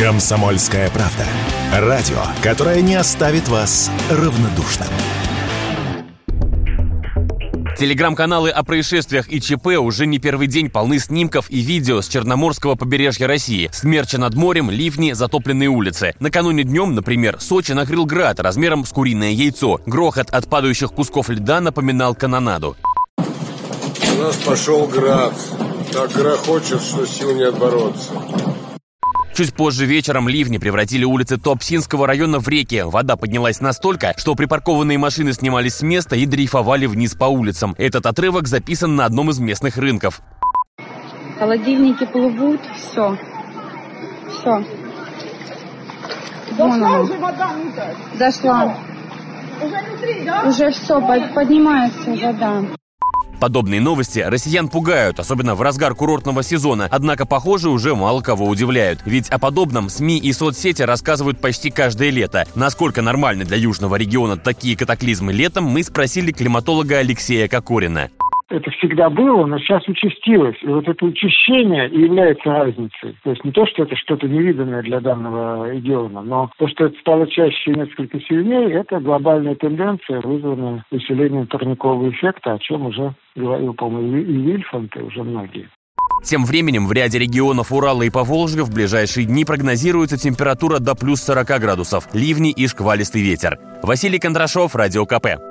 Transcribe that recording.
Комсомольская правда. Радио, которое не оставит вас равнодушным. Телеграм-каналы о происшествиях и ЧП уже не первый день полны снимков и видео с Черноморского побережья России. Смерча над морем, ливни, затопленные улицы. Накануне днем, например, Сочи накрыл град размером с куриное яйцо. Грохот от падающих кусков льда напоминал канонаду. У нас пошел град. Так грохочет, что сил не отбороться. Чуть позже вечером ливни превратили улицы Топсинского района в реки. Вода поднялась настолько, что припаркованные машины снимались с места и дрейфовали вниз по улицам. Этот отрывок записан на одном из местных рынков. Холодильники плывут, все. Все. Вон. Зашла. Уже все, поднимается вода. Подобные новости россиян пугают, особенно в разгар курортного сезона. Однако, похоже, уже мало кого удивляют. Ведь о подобном СМИ и соцсети рассказывают почти каждое лето. Насколько нормальны для южного региона такие катаклизмы летом, мы спросили климатолога Алексея Кокорина это всегда было, но сейчас участилось. И вот это учащение и является разницей. То есть не то, что это что-то невиданное для данного региона, но то, что это стало чаще и несколько сильнее, это глобальная тенденция, вызванная усилением парникового эффекта, о чем уже говорил, по-моему, и Вильфанд, и уже многие. Тем временем в ряде регионов Урала и Поволжья в ближайшие дни прогнозируется температура до плюс 40 градусов, ливни и шквалистый ветер. Василий Кондрашов, Радио КП.